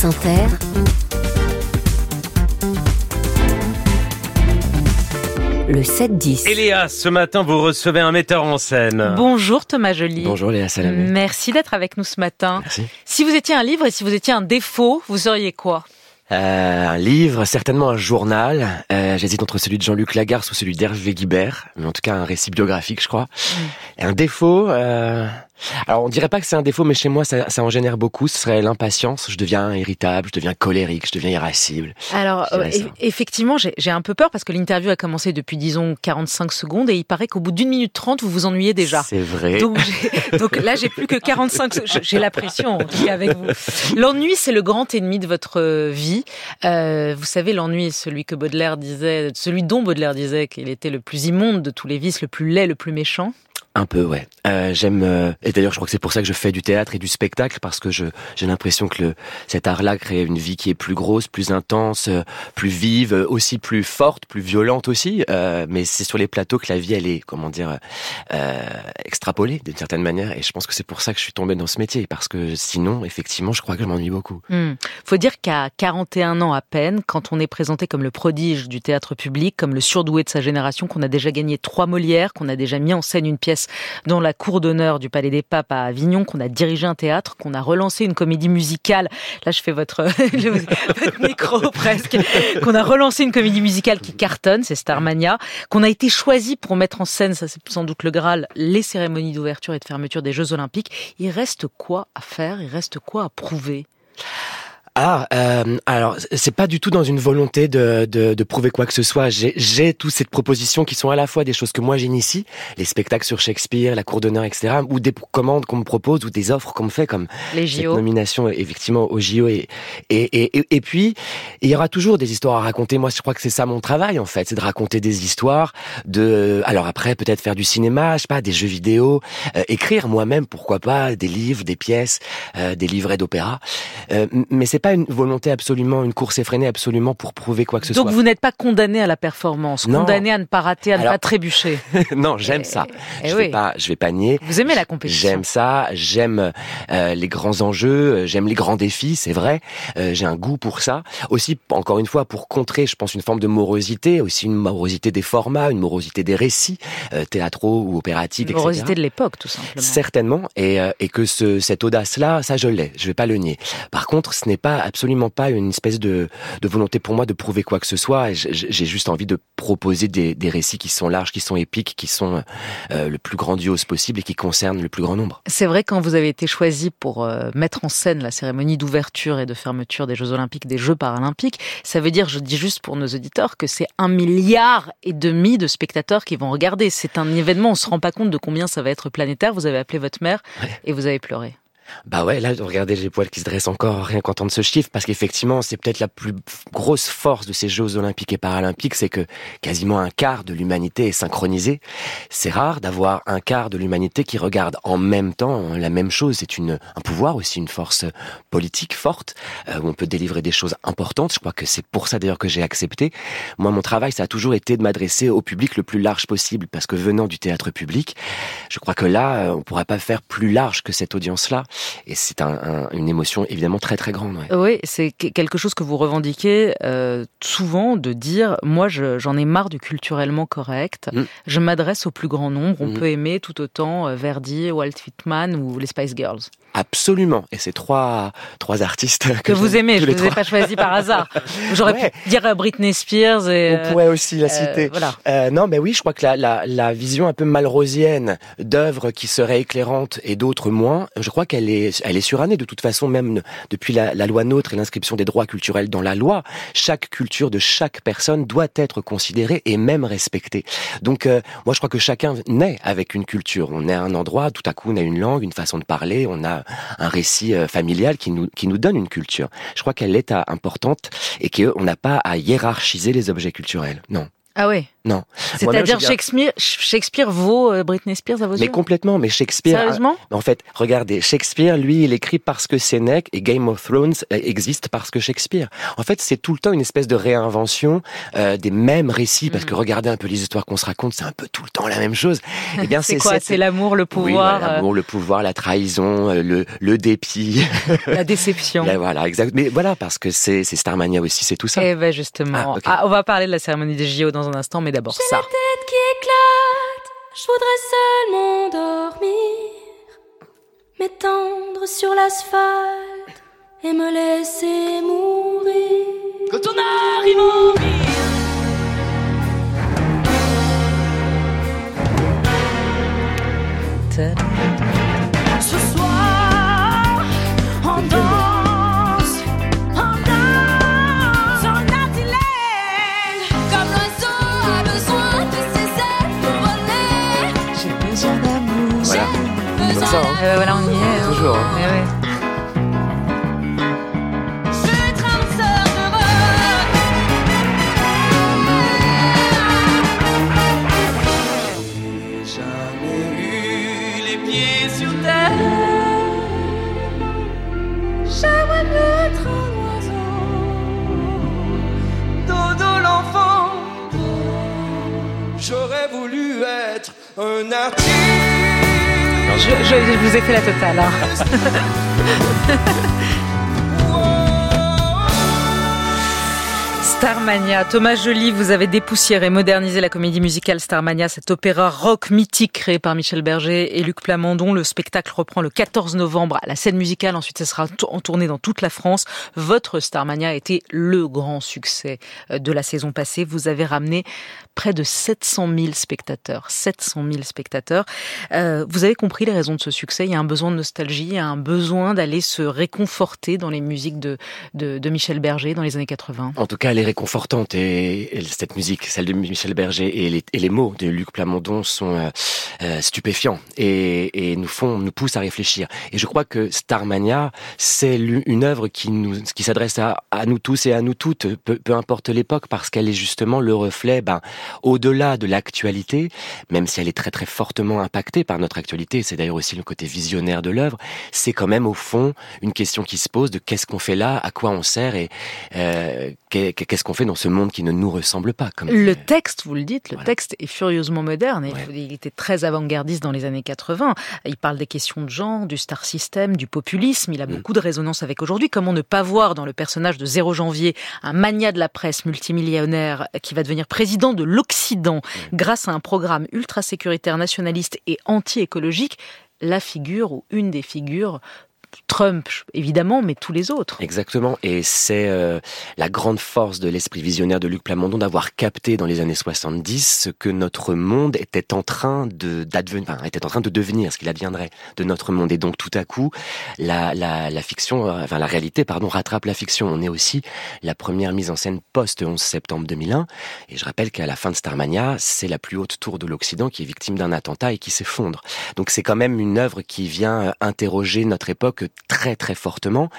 France Inter, le 7-10. Et Léa, ce matin, vous recevez un metteur en scène. Bonjour Thomas Joly. Bonjour Léa Salamé. Merci d'être avec nous ce matin. Merci. Si vous étiez un livre et si vous étiez un défaut, vous seriez quoi? Euh, un livre, certainement un journal. Euh, J'hésite entre celui de Jean-Luc Lagarce ou celui d'Hervé Guibert, mais en tout cas un récit biographique, je crois. Et un défaut, euh... alors on dirait pas que c'est un défaut, mais chez moi ça, ça en génère beaucoup. Ce serait l'impatience. Je deviens irritable, je deviens colérique, je deviens irascible. Alors, euh, effectivement, j'ai un peu peur parce que l'interview a commencé depuis, disons, 45 secondes et il paraît qu'au bout d'une minute trente, vous vous ennuyez déjà. C'est vrai. Donc, là, j'ai plus que 45 secondes. J'ai la pression, en tout cas, avec vous. L'ennui, c'est le grand ennemi de votre euh, vie. Euh, vous savez, l'ennui est celui que Baudelaire disait, celui dont Baudelaire disait qu'il était le plus immonde de tous les vices, le plus laid, le plus méchant. Un peu, ouais. Euh, J'aime euh, et d'ailleurs, je crois que c'est pour ça que je fais du théâtre et du spectacle parce que je j'ai l'impression que le cet art-là crée une vie qui est plus grosse, plus intense, euh, plus vive, aussi plus forte, plus violente aussi. Mais c'est sur les plateaux que la vie, elle est, comment dire, extrapolée d'une certaine manière. Et je pense que c'est pour ça que je suis tombé dans ce métier parce que sinon, effectivement, je crois que je m'ennuie beaucoup. Hmm. Faut dire qu'à 41 ans à peine, quand on est présenté comme le prodige du théâtre public, comme le surdoué de sa génération, qu'on a déjà gagné trois Molières, qu'on a déjà mis en scène une pièce dans la cour d'honneur du Palais des Papes à Avignon, qu'on a dirigé un théâtre, qu'on a relancé une comédie musicale. Là, je fais votre, votre micro presque. Qu'on a relancé une comédie musicale qui cartonne, c'est Starmania. Qu'on a été choisi pour mettre en scène, ça c'est sans doute le Graal, les cérémonies d'ouverture et de fermeture des Jeux Olympiques. Il reste quoi à faire? Il reste quoi à prouver? Ah, euh, alors c'est pas du tout dans une volonté de, de, de prouver quoi que ce soit. J'ai- toutes ces propositions qui sont à la fois des choses que moi j'initie, les spectacles sur Shakespeare, la cour d'honneur, etc., ou des commandes qu'on me propose ou des offres qu'on me fait, comme Les cette JO. nomination effectivement au JO. Et, et, et, et, et puis il y aura toujours des histoires à raconter. Moi, je crois que c'est ça mon travail en fait, c'est de raconter des histoires. De alors après peut-être faire du cinéma, je sais pas, des jeux vidéo, euh, écrire moi-même, pourquoi pas, des livres, des pièces, euh, des livrets d'opéra. Euh, mais c'est pas une volonté absolument, une course effrénée absolument pour prouver quoi que ce Donc soit. vous n'êtes pas condamné à la performance, Non. condamné à ne pas rater, à ne pas trébucher. non, j'aime ça. Eh je oui. vais pas, je vais pas nier. Vous aimez la compétition. J'aime ça, j'aime euh, les grands enjeux, j'aime les grands défis, c'est vrai. Euh, j'ai un goût pour ça. Aussi, encore une fois, pour contrer, je pense, une forme de morosité, aussi une morosité des formats, une morosité des récits euh, théâtraux ou opératiques, Une etc. morosité de l'époque, tout simplement. Certainement, et, et que ce, cette audace-là, ça je l'ai, je vais pas le nier. Par contre, ce n'est pas absolument pas une espèce de, de volonté pour moi de prouver quoi que ce soit. J'ai juste envie de proposer des, des récits qui sont larges, qui sont épiques, qui sont euh, le plus grandiose possible et qui concernent le plus grand nombre. C'est vrai quand vous avez été choisi pour euh, mettre en scène la cérémonie d'ouverture et de fermeture des Jeux Olympiques, des Jeux Paralympiques, ça veut dire, je dis juste pour nos auditeurs, que c'est un milliard et demi de spectateurs qui vont regarder. C'est un événement, on se rend pas compte de combien ça va être planétaire. Vous avez appelé votre mère et vous avez pleuré. Bah ouais, là, regardez les poils qui se dressent encore rien qu'entendre ce chiffre, parce qu'effectivement, c'est peut-être la plus grosse force de ces Jeux olympiques et paralympiques, c'est que quasiment un quart de l'humanité est synchronisé. C'est rare d'avoir un quart de l'humanité qui regarde en même temps la même chose. C'est une, un pouvoir aussi, une force politique forte, euh, où on peut délivrer des choses importantes. Je crois que c'est pour ça d'ailleurs que j'ai accepté. Moi, mon travail, ça a toujours été de m'adresser au public le plus large possible, parce que venant du théâtre public, je crois que là, euh, on pourra pas faire plus large que cette audience-là. Et c'est un, un- une émotion évidemment très très grande. ouais. Oui, c'est que- quelque chose que vous revendiquez euh, souvent de dire moi je- j'en ai marre du culturellement correct. Mm. Je m'adresse au plus grand nombre. On Mm. peut aimer tout autant euh, Verdi, Walt Whitman ou les Spice Girls. Absolument. Et c'est trois trois artistes que, Que vous aimez, je les vous ai pas choisi par hasard. J'aurais Ouais. pu dire euh, Britney Spears et. On pourrait aussi la euh, citer. voilà. Euh, non, mais oui, je crois que la, la, la vision un peu malrosienne d'œuvres qui seraient éclairantes et d'autres moins, je crois qu'elle est, elle est surannée. De toute façon, même depuis la, la loi NOTRe et l'inscription des droits culturels dans la loi, chaque culture de chaque personne doit être considérée et même respectée. Donc, euh, moi, je crois que chacun naît avec une culture. On est à un endroit, tout à coup, on a une langue, une façon de parler, on a un récit euh, familial qui nous, qui nous donne une culture. Je crois qu'elle est importante et qu'on n'a pas à hiérarchiser les objets culturels. Non. Ah oui. Non. C'est-à-dire Shakespeare, Shakespeare vaut euh, Britney Spears à vos yeux Mais complètement, mais Shakespeare... Sérieusement En fait, regardez, Shakespeare, lui, il écrit parce que Sénèque et Game of Thrones euh, existent parce que Shakespeare. En fait, c'est tout le temps une espèce de réinvention euh, des mêmes récits, parce que mm. regardez un peu les histoires qu'on se raconte, c'est un peu tout le temps la même chose. Eh bien, c'est quoi C'est l'amour, le pouvoir oui, L'amour, le pouvoir, la trahison, le, le dépit. la déception. voilà, exact. Mais voilà, parce que c'est Starmania aussi, c'est tout ça. Eh ben justement. Ah, ah, on va parler de la cérémonie des JO dans un instant, mais d'abord ça qui éclate, je voudrais seulement dormir, m'étendre sur l'asphalte et me laisser mourir. Quand on arrive en ville. Hein. Eh ben voilà, on y est. Hein. Toujours. Hein. Eh ouais. Jamais eu les pieds sur terre. J'aimerais être un oiseau. Dodo l'enfant. J'aurais voulu être un artiste. Je, vous ai fait la totale. Starmania. Thomas Joly, vous avez dépoussiéré et modernisé la comédie musicale Starmania, cet opéra rock mythique créé par Michel Berger et Luc Plamondon. Le spectacle reprend le 14 novembre à la scène musicale. Ensuite, ce sera en tournée dans toute la France. Votre Starmania a été le grand succès euh, de la saison passée. Vous avez ramené près de 700 000 spectateurs. 700 000 spectateurs. Euh, vous avez compris les raisons de ce succès. Il y a un besoin de nostalgie, il y a un besoin d'aller se réconforter dans les musiques de, de, de, Michel Berger dans les années 80. En tout cas, est réconfortante et, cette musique, celle de Michel Berger et les, mots de Luc Plamondon sont euh, euh, stupéfiants et, nous font, nous poussent à réfléchir. Et je crois que Starmania, c'est une œuvre qui nous, qui s'adresse à, à, nous tous et à nous toutes, peu, peu importe l'époque, parce qu'elle est justement le reflet, ben, au-delà de l'actualité, même si elle est très très fortement impactée par notre actualité, c'est d'ailleurs aussi le côté visionnaire de l'œuvre, c'est quand même au fond une question qui se pose de qu'est-ce qu'on fait là, à quoi on sert et euh, qu'est-ce qu'on fait dans ce monde qui ne nous ressemble pas. Comme le texte, vous le dites, le texte est furieusement moderne et il était très avant-gardiste dans les années 80. Il parle des questions de genre, du star system, du populisme. Il a mm. beaucoup de résonance avec aujourd'hui. Comment ne pas voir dans le personnage de Zéro Janvier un mania de la presse multimillionnaire qui va devenir président de l'Occident grâce à un programme ultra sécuritaire nationaliste et anti-écologique? La figure ou une des figures Trump, évidemment, mais tous les autres. Exactement. Et c'est euh, la grande force de l'esprit visionnaire de Luc Plamondon d'avoir capté dans les années 70 ce que notre monde était en train de d'advenir, enfin, était en train de devenir, ce qu'il adviendrait de notre monde. Et donc, tout à coup, la, la, la fiction, euh, enfin, la réalité, pardon, rattrape la fiction. On est aussi la première mise en scène post 11 septembre 2001. Et je rappelle qu'à la fin de Starmania, c'est la plus haute tour de l'Occident qui est victime d'un attentat et qui s'effondre. Donc, c'est quand même une œuvre qui vient euh, interroger notre époque très très fortement.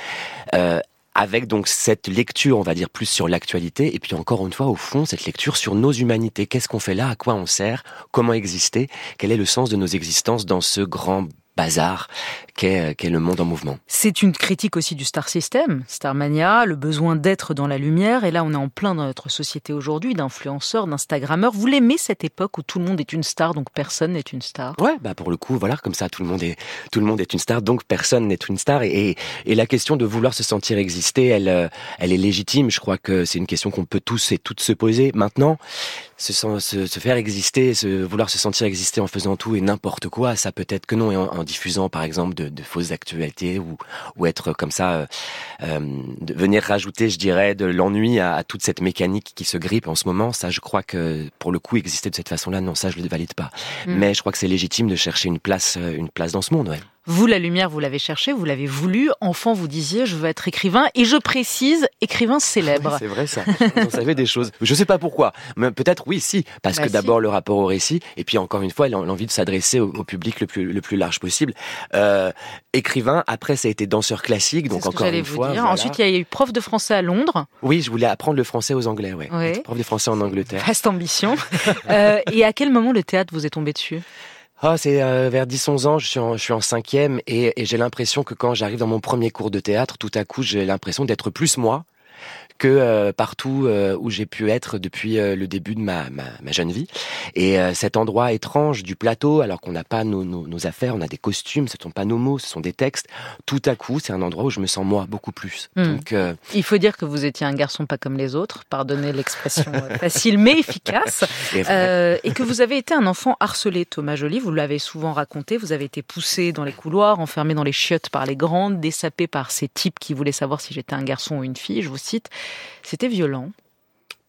Euh, avec donc cette lecture, on va dire plus sur l'actualité, et puis encore une fois, au fond, cette lecture sur nos humanités. Qu'est-ce qu'on fait là? À quoi on sert? Comment exister? Quel est le sens de nos existences dans ce grand bazar qu'est le monde en mouvement. C'est une critique aussi du star system, Starmania, le besoin d'être dans la lumière. Et là, on est en plein dans notre société aujourd'hui, d'influenceurs, d'instagrammeurs. Vous l'aimez cette époque où tout le monde est une star, donc personne n'est une star? Ouais, bah pour le coup, voilà, comme ça, tout le monde est tout le monde est une star, donc personne n'est une star. Et, et, la question de vouloir se sentir exister, elle, euh, elle est légitime. Je crois que c'est une question qu'on peut tous et toutes se poser. Maintenant, se, se, se, faire exister, se, vouloir se sentir exister en faisant tout et n'importe quoi, ça peut être que non. Et en, en diffusant, par exemple, de, de, fausses actualités ou, ou être comme ça, euh, euh, de venir rajouter, je dirais, de l'ennui à, à, toute cette mécanique qui se grippe en ce moment, ça, je crois que pour le coup, exister de cette façon-là, non, ça, je le valide pas. Mm. Mais je crois que c'est légitime de chercher une place, euh, une place dans ce monde. Ouais. Vous, la lumière, vous l'avez cherché, vous l'avez voulu. Enfant, vous disiez, je veux être écrivain. Et je précise, écrivain célèbre. c'est vrai ça. Vous savez des choses. Je sais pas pourquoi. Mais peut-être oui, si. Parce Bah que si. d'abord le rapport au récit, et puis encore une fois l'en- l'envie de s'adresser au, au public le plus, le plus large possible. Euh, écrivain, après ça a été danseur classique, donc encore une vous fois. dire. voilà. Ensuite, il y a eu prof de français à Londres. Oui, je voulais apprendre le français aux Anglais, ouais. Être Prof de français en Angleterre. Vaste ambition. Euh, et à quel moment le théâtre vous est tombé dessus? Ah, c'est euh, vers 10-11 ans, je suis en, je suis en cinquième et, et j'ai l'impression que quand j'arrive dans mon premier cours de théâtre, tout à coup, j'ai l'impression d'être plus moi que euh, partout euh, où j'ai pu être depuis euh, le début de ma, ma, ma jeune vie. Et cet endroit étrange du plateau, alors qu'on n'a pas nos, nos, nos affaires, on a des costumes, ce ne sont pas nos mots, ce sont des textes, tout à coup, c'est un endroit où je me sens moi beaucoup plus. Hmm. Donc, Il faut dire que vous étiez un garçon pas comme les autres, pardonnez l'expression facile mais efficace, et que vous avez été un enfant harcelé, Thomas Joly, vous l'avez souvent raconté, vous avez été poussé dans les couloirs, enfermé dans les chiottes par les grandes, dessapé par ces types qui voulaient savoir si j'étais un garçon ou une fille, je vous C'était violent.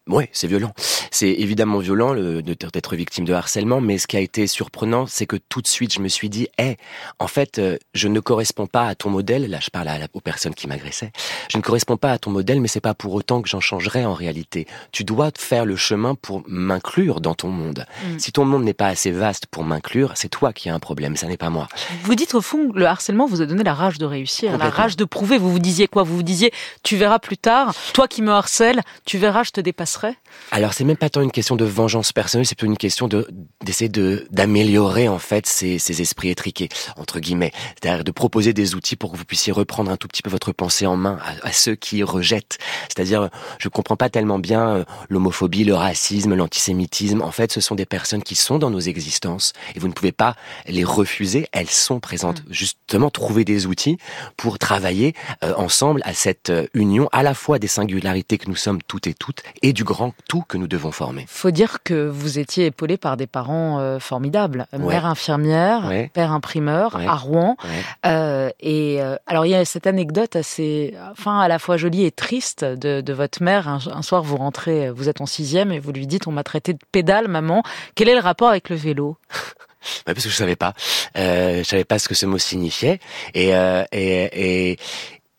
Ouais, c'est violent. C'est évidemment violent d'être victime de harcèlement, mais ce qui a été surprenant, c'est que tout de suite, je me suis dit, hé, en fait, euh, je ne corresponds pas à ton modèle. Là, je parle à la- aux personnes qui m'agressaient. Je ne corresponds pas à ton modèle, mais c'est pas pour autant que j'en changerai en réalité. Tu dois faire le chemin pour m'inclure dans ton monde. Mm. Si ton monde n'est pas assez vaste pour m'inclure, c'est toi qui as un problème, ça n'est pas moi. Vous dites au fond, le harcèlement vous a donné la rage de réussir, la rage de prouver. Vous vous disiez quoi? Vous vous disiez, tu verras plus tard, toi qui me harcèles, tu verras, je te Alors c'est même pas tant une question de vengeance personnelle, c'est plutôt une question de d'essayer de d'améliorer en fait ces, ces esprits étriqués entre guillemets, c'est-à-dire de proposer des outils pour que vous puissiez reprendre un tout petit peu votre pensée en main à, à ceux qui rejettent. C'est-à-dire je comprends pas tellement bien euh, l'homophobie, le racisme, l'antisémitisme. En fait, ce sont des personnes qui sont dans nos existences et vous ne pouvez pas les refuser. Elles sont présentes. Justement, trouver des outils pour travailler euh, ensemble à cette euh, union à la fois des singularités que nous sommes toutes et toutes et du grand tout que nous devons former. Faut dire que vous étiez épaulé par des parents euh, formidables, Ouais. mère infirmière, Ouais. père imprimeur Ouais. à Rouen. Euh, et euh, alors il y a cette anecdote assez, enfin à la fois jolie et triste de, de votre mère. Un, un soir vous rentrez, vous êtes en sixième et vous lui dites on m'a traité de pédale, maman. Quel est le rapport avec le vélo? Ouais, parce que je savais pas, euh, je savais pas ce que ce mot signifiait, et et, et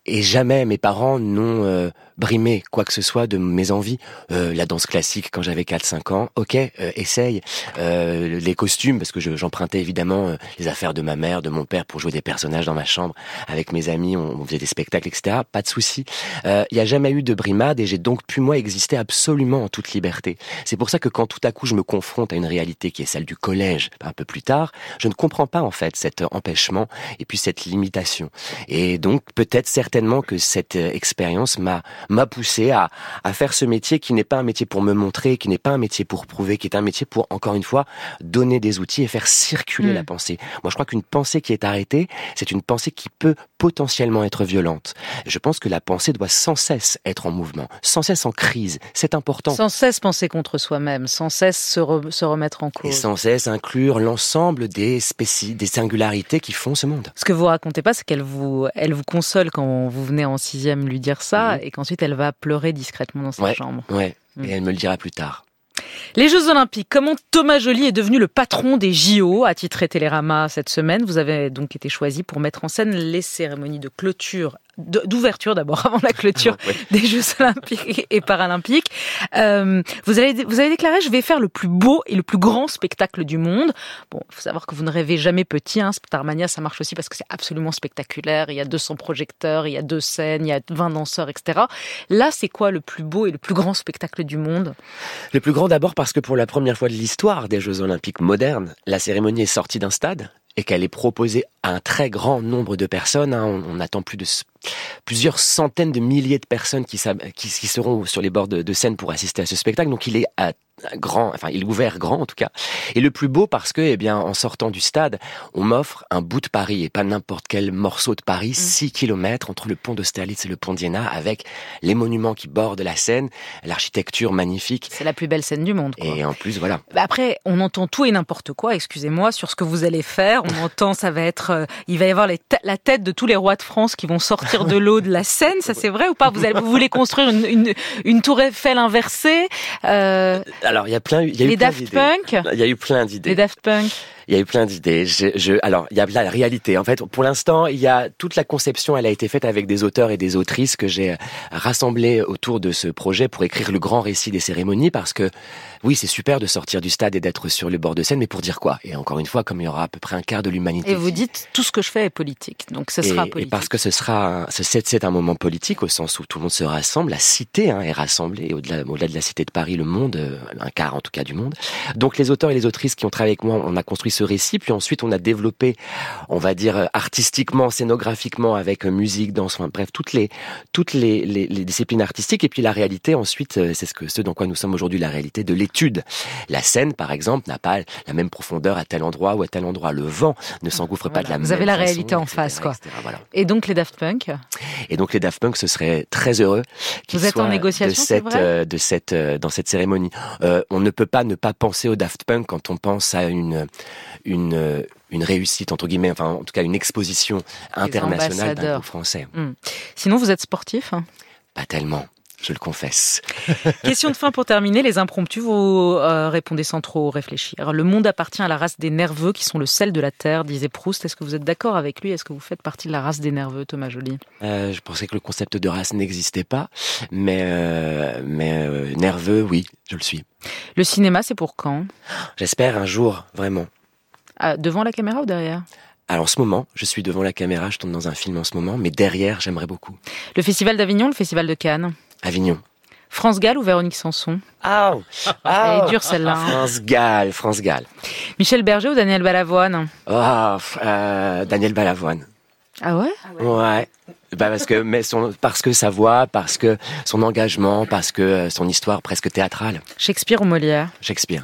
et jamais mes parents n'ont euh, brimé quoi que ce soit de mes envies. Euh, la danse classique quand j'avais 4-5 ans, ok, euh, essaye. Euh, les costumes, parce que je- j'empruntais évidemment euh, les affaires de ma mère, de mon père pour jouer des personnages dans ma chambre avec mes amis, on, on faisait des spectacles, etc. Pas de souci. Euh, Il n'y a jamais eu de brimade et j'ai donc pu moi exister absolument en toute liberté. C'est pour ça que quand tout à coup je me confronte à une réalité qui est celle du collège un peu plus tard, je ne comprends pas en fait cet empêchement et puis cette limitation. Et donc peut-être certainement que cette euh, expérience m'a m'a poussé à, à faire ce métier qui n'est pas un métier pour me montrer, qui n'est pas un métier pour prouver, qui est un métier pour encore une fois donner des outils et faire circuler Mm. la pensée. Moi je crois qu'une pensée qui est arrêtée, c'est une pensée qui peut potentiellement être violente. Je pense que la pensée doit sans cesse être en mouvement, sans cesse en crise. C'est important. Sans cesse penser contre soi-même, sans cesse se, re- se remettre en Et cause. sans cesse inclure l'ensemble des spéci des singularités qui font ce monde. Ce que vous racontez pas, c'est qu'elle vous, elle vous console quand vous venez en sixième lui dire ça, Mhm. et qu'ensuite elle va pleurer discrètement dans sa Ouais. chambre. Ouais. Mm. Et elle me le dira plus tard. Les Jeux Olympiques, comment Thomas Joly est devenu le patron des JO, a titré Télérama cette semaine? Vous avez donc été choisi pour mettre en scène les cérémonies de clôture, d'ouverture d'abord, avant la clôture Ouais. des Jeux Olympiques et Paralympiques. Euh, vous, avez, vous avez déclaré, je vais faire le plus beau et le plus grand spectacle du monde. Bon, il faut savoir que vous ne rêvez jamais petit. Hein. Starmania, ça marche aussi parce que c'est absolument spectaculaire. Il y a 200 projecteurs, il y a deux scènes, il y a 20 danseurs, etc. Là, c'est quoi le plus beau et le plus grand spectacle du monde? Le plus grand d'abord parce que pour la première fois de l'histoire des Jeux Olympiques modernes, la cérémonie est sortie d'un stade et qu'elle est proposée à un très grand nombre de personnes. hein. On, on attend plus de plusieurs centaines de milliers de personnes qui, s'ab- qui, qui seront sur les bords de, de scène pour assister à ce spectacle. Donc il est à grand, enfin il est ouvert grand en tout cas. Et le plus beau parce que, eh bien, en sortant du stade, on m'offre un bout de Paris et pas n'importe quel morceau de Paris, 6 kilomètres entre le pont d'Austerlitz et le pont d'Iéna, avec les monuments qui bordent la Seine, l'architecture magnifique. C'est la plus belle scène du monde. Quoi. Et en plus, voilà. Bah Après, on entend tout et n'importe quoi, excusez-moi, sur ce que vous allez faire. On entend, ça va être, euh, il va y avoir les la tête de tous les rois de France qui vont sortir de l'eau de la Seine. Ça, c'est vrai ou pas? Vous, allez, vous voulez construire une, une, une tour Eiffel inversée euh, Alors, il y a plein, il y a Les eu plein Daft d'idées. Punk? Il y a eu plein d'idées. Les Daft Punk Il y a eu plein d'idées. Je, je, alors, il y a la réalité. En fait, pour l'instant, il y a toute la conception. Elle a été faite avec des auteurs et des autrices que j'ai rassemblés autour de ce projet pour écrire le grand récit des cérémonies. Parce que, oui, c'est super de sortir du stade et d'être sur le bord de scène, mais pour dire quoi? Et encore une fois, comme il y aura à peu près un quart de l'humanité. Et vous dites tout ce que je fais est politique, donc ce sera et, politique. Et parce que ce sera, c'est un moment politique au sens où tout le monde se rassemble, la cité hein, est rassemblée, et au-delà, au-delà de la cité de Paris, le monde, euh, un quart en tout cas du monde. Donc les auteurs et les autrices qui ont travaillé avec moi, on a construit ce récit, puis ensuite on a développé, on va dire artistiquement, scénographiquement, avec musique, danse, enfin bref, toutes les toutes les, les, les, disciplines artistiques, et puis la réalité ensuite, euh, c'est ce que ce dans quoi nous sommes aujourd'hui, la réalité de l'étude. La scène, par exemple, n'a pas la même profondeur à tel endroit ou à tel endroit. Le vent ne s'engouffre voilà. pas de la Vous même avez la façon, réalité en etc., face, quoi. etc., voilà. Et donc les Daft Punk Et donc les Daft Punk, ce serait très heureux qu'ils Vous êtes en négociation, de cette, vrai euh, de cette, euh, dans cette cérémonie. Euh, on ne peut pas ne pas penser aux Daft Punk quand on pense à une, une, euh, une réussite entre guillemets, enfin en tout cas une exposition internationale d'un groupe français. Hmm. Sinon, vous êtes sportif hein? Pas tellement. Je le confesse. Question de fin pour terminer, les impromptus, vous euh, répondez sans trop réfléchir. Le monde appartient à la race des nerveux qui sont le sel de la terre, disait Proust. Est-ce que vous êtes d'accord avec lui? Est-ce que vous faites partie de la race des nerveux, Thomas Joly? Euh, je pensais que le concept de race n'existait pas, mais, euh, mais nerveux, oui, je le suis. Le cinéma, c'est pour quand? J'espère un jour, vraiment. Ah, Devant la caméra ou derrière? Alors en ce moment, je suis devant la caméra, je tourne dans un film en ce moment, mais derrière, j'aimerais beaucoup. Le Festival d'Avignon, le Festival de Cannes? Avignon. France Gall ou Véronique Sanson? Ah, Elle est dure celle-là. hein. France Gall, France Gall. Michel Berger ou Daniel Balavoine? Ah, f- euh, Daniel Balavoine. Ah ouais? Ouais. Bah parce que mais son parce que sa voix, parce que son engagement, parce que euh, son histoire presque théâtrale. Shakespeare ou Molière Shakespeare.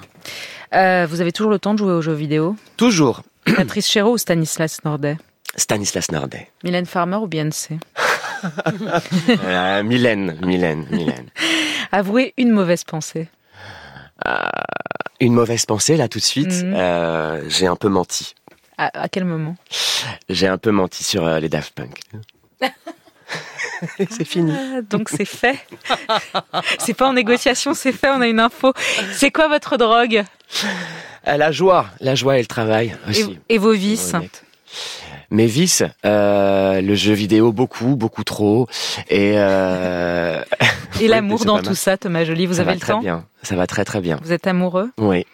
Euh, Vous avez toujours le temps de jouer aux jeux vidéo Toujours Patrice Chéreau ou Stanislas Nordet Stanislas Nardet. Mylène Farmer ou Beyoncé Euh, Mylène, Mylène, Mylène. Avouez une mauvaise pensée. Une mauvaise pensée là tout de suite. Mhm. Euh, j'ai un peu menti. À, à quel moment J'ai un peu menti sur euh, les Daft Punk. c'est fini. Ah, Donc c'est fait. c'est pas en négociation, c'est fait, on a une info. C'est quoi votre drogue? Euh, la joie, la joie et le travail aussi. et, et vos vices? Mes vices, euh, le jeu vidéo beaucoup, beaucoup trop, et euh... Et l'amour dans tout ça, Thomas Joly, vous ça avez va le très temps bien. Ça va très très bien. Vous êtes amoureux Oui.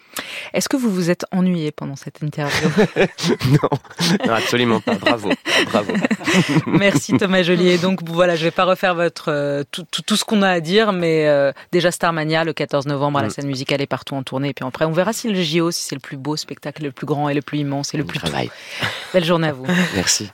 Est-ce que vous vous êtes ennuyé pendant cette interview non, non, absolument pas. Bravo, bravo. Merci Thomas Joly. Et donc voilà, je vais pas refaire votre euh, tout, tout, tout ce qu'on a à dire, mais euh, déjà Starmania le 14 novembre à la Mm. scène musicale est partout en tournée. Et puis après, on verra si le JO, si c'est le plus beau spectacle, le plus grand et le plus immense et le Bon plus travail. Belle journée à vous. Merci.